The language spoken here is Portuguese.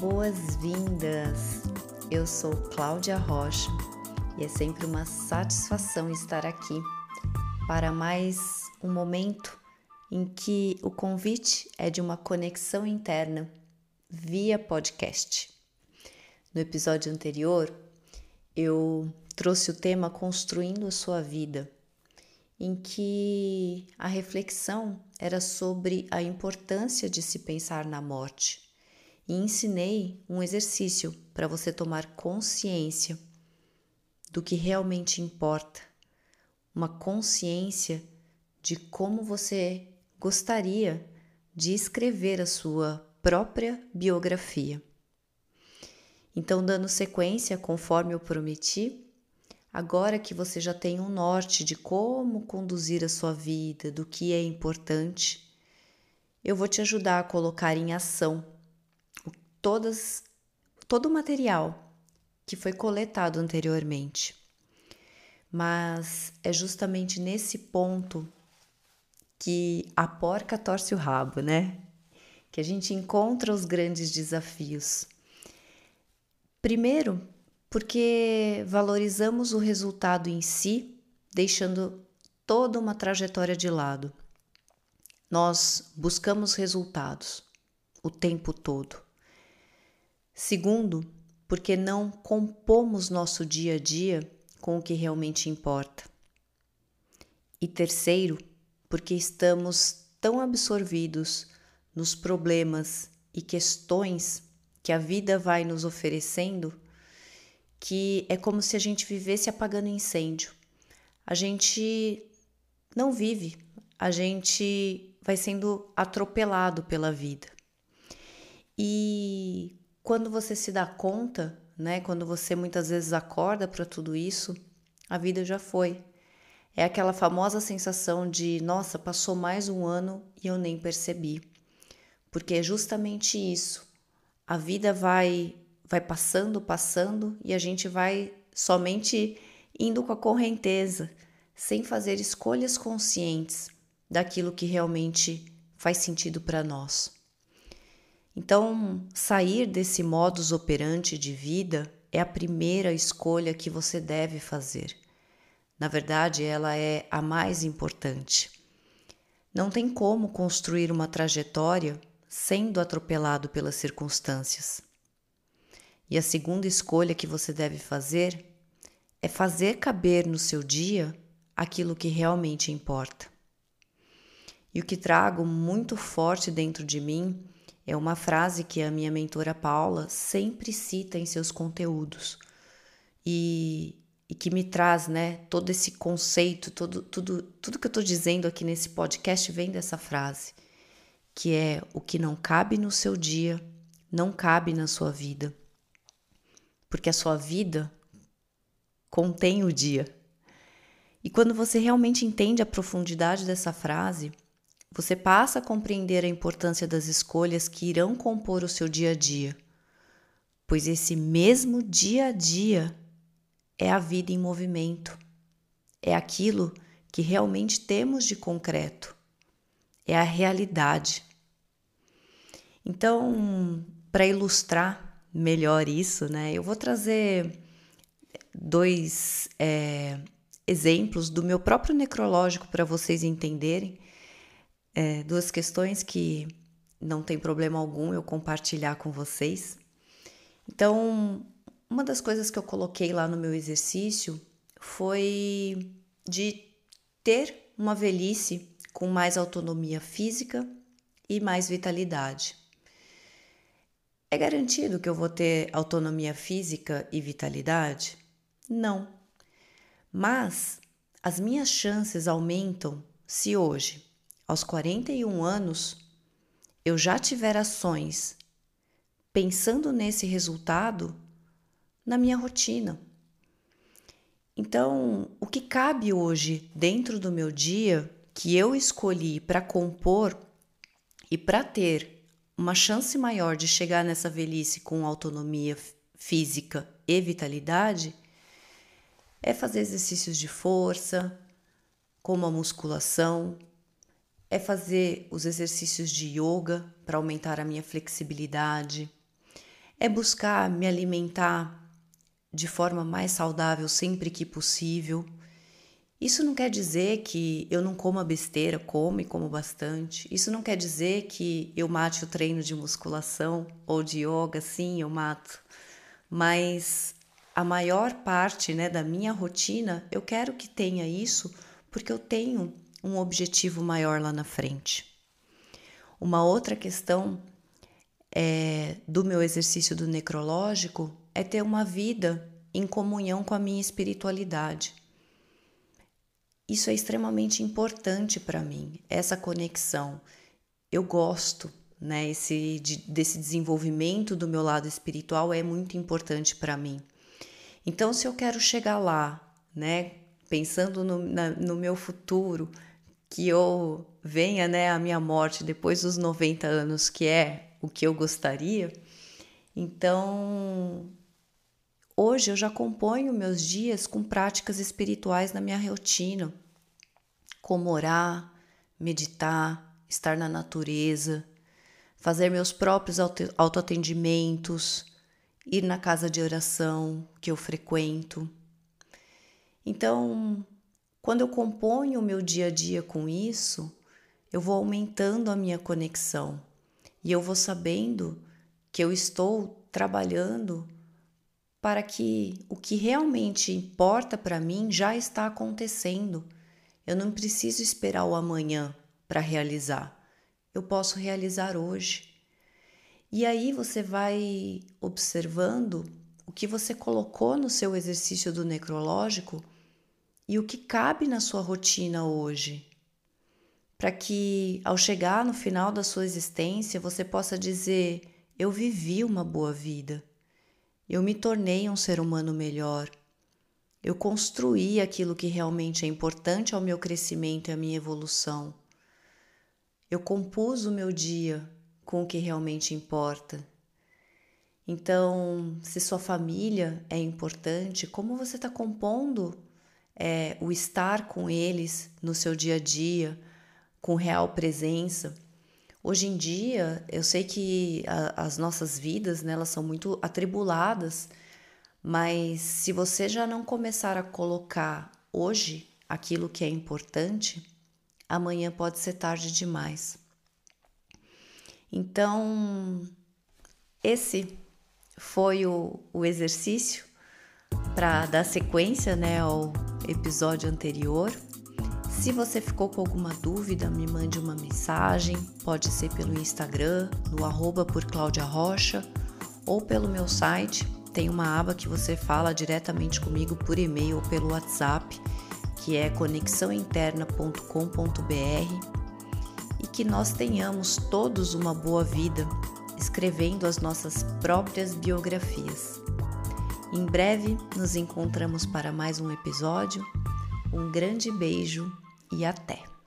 boas-vindas! Eu sou Cláudia Rocha e é sempre uma satisfação estar aqui para mais um momento em que o convite é de uma conexão interna via podcast. No episódio anterior, eu trouxe o tema Construindo a Sua Vida, em que a reflexão era sobre a importância de se pensar na morte e ensinei um exercício para você tomar consciência do que realmente importa, uma consciência de como você gostaria de escrever a sua própria biografia. Então, dando sequência conforme eu prometi, agora que você já tem um norte de como conduzir a sua vida, do que é importante, eu vou te ajudar a colocar em ação todas, todo o material que foi coletado anteriormente. Mas é justamente nesse ponto que a porca torce o rabo, né? Que a gente encontra os grandes desafios. Primeiro, porque valorizamos o resultado em si, deixando toda uma trajetória de lado. Nós buscamos resultados o tempo todo. Segundo, porque não compomos nosso dia a dia com o que realmente importa. E terceiro, porque estamos tão absorvidos nos problemas e questões que a vida vai nos oferecendo que é como se a gente vivesse apagando incêndio. A gente não vive, a gente vai sendo atropelado pela vida. E quando você se dá conta, né, quando você muitas vezes acorda para tudo isso, a vida já foi. É aquela famosa sensação de, nossa, passou mais um ano e eu nem percebi. Porque é justamente isso. A vida vai vai passando, passando e a gente vai somente indo com a correnteza, sem fazer escolhas conscientes daquilo que realmente faz sentido para nós. Então, sair desse modus operandi de vida é a primeira escolha que você deve fazer. Na verdade, ela é a mais importante. Não tem como construir uma trajetória sendo atropelado pelas circunstâncias. E a segunda escolha que você deve fazer é fazer caber no seu dia aquilo que realmente importa. E o que trago muito forte dentro de mim é uma frase que a minha mentora Paula sempre cita em seus conteúdos e, e que me traz, né, todo esse conceito, todo, tudo, tudo que eu estou dizendo aqui nesse podcast vem dessa frase, que é o que não cabe no seu dia, não cabe na sua vida, porque a sua vida contém o dia. E quando você realmente entende a profundidade dessa frase, você passa a compreender a importância das escolhas que irão compor o seu dia a dia, pois esse mesmo dia a dia é a vida em movimento, é aquilo que realmente temos de concreto, é a realidade. Então, para ilustrar melhor isso, né, eu vou trazer dois é, exemplos do meu próprio necrológico para vocês entenderem é, duas questões que não tem problema algum eu compartilhar com vocês. Então, uma das coisas que eu coloquei lá no meu exercício foi de ter uma velhice com mais autonomia física e mais vitalidade. É garantido que eu vou ter autonomia física e vitalidade? Não. Mas as minhas chances aumentam se hoje aos 41 anos, eu já tiver ações pensando nesse resultado na minha rotina. Então, o que cabe hoje dentro do meu dia que eu escolhi para compor e para ter uma chance maior de chegar nessa velhice com autonomia física e vitalidade é fazer exercícios de força, como a musculação, é fazer os exercícios de yoga para aumentar a minha flexibilidade, É buscar me alimentar de forma mais saudável sempre que possível. Isso não quer dizer que eu não coma besteira, como e como bastante. Isso não quer dizer que eu mate o treino de musculação ou de yoga, sim, eu mato. Mas a maior parte né, da minha rotina, eu quero que tenha isso porque eu tenho um objetivo maior lá na frente. Uma outra questão é, do meu exercício do necrológico é ter uma vida em comunhão com a minha espiritualidade. Isso é extremamente importante para mim, essa conexão. Eu gosto, né? Esse de, desse desenvolvimento do meu lado espiritual é muito importante para mim. Então, se eu quero chegar lá, né? Pensando no, na, no meu futuro, que eu venha, né, a minha morte depois dos 90 anos, que é o que eu gostaria. Então, Hoje eu já componho meus dias com práticas espirituais na minha rotina, como orar, meditar, estar na natureza, fazer meus próprios autoatendimentos, ir na casa de oração que eu frequento. Então, quando eu componho o meu dia a dia com isso, eu vou aumentando a minha conexão e eu vou sabendo que eu estou trabalhando para que o que realmente importa para mim já está acontecendo. Eu não preciso esperar o amanhã para realizar. Eu posso realizar hoje. E aí você vai observando o que você colocou no seu exercício do necrológico e o que cabe na sua rotina hoje. Para que ao chegar no final da sua existência você possa dizer: Eu vivi uma boa vida. Eu me tornei um ser humano melhor. Eu construí aquilo que realmente é importante ao meu crescimento e à minha evolução. Eu compus o meu dia com o que realmente importa. Então, se sua família é importante, como você está compondo é, o estar com eles no seu dia a dia, com real presença? Hoje em dia, eu sei que a, as nossas vidas, né, elas são muito atribuladas, mas se você já não começar a colocar hoje aquilo que é importante, amanhã pode ser tarde demais. Então, esse foi o, o exercício para dar sequência né, ao episódio anterior. Se você ficou com alguma dúvida, me mande uma mensagem, pode ser pelo Instagram, no arroba por Cláudia Rocha, ou pelo meu site, tem uma aba que você fala diretamente comigo por e-mail ou pelo WhatsApp, que é conexãointerna.com.br e que nós tenhamos todos uma boa vida escrevendo as nossas próprias biografias. Em breve nos encontramos para mais um episódio. Um grande beijo e até!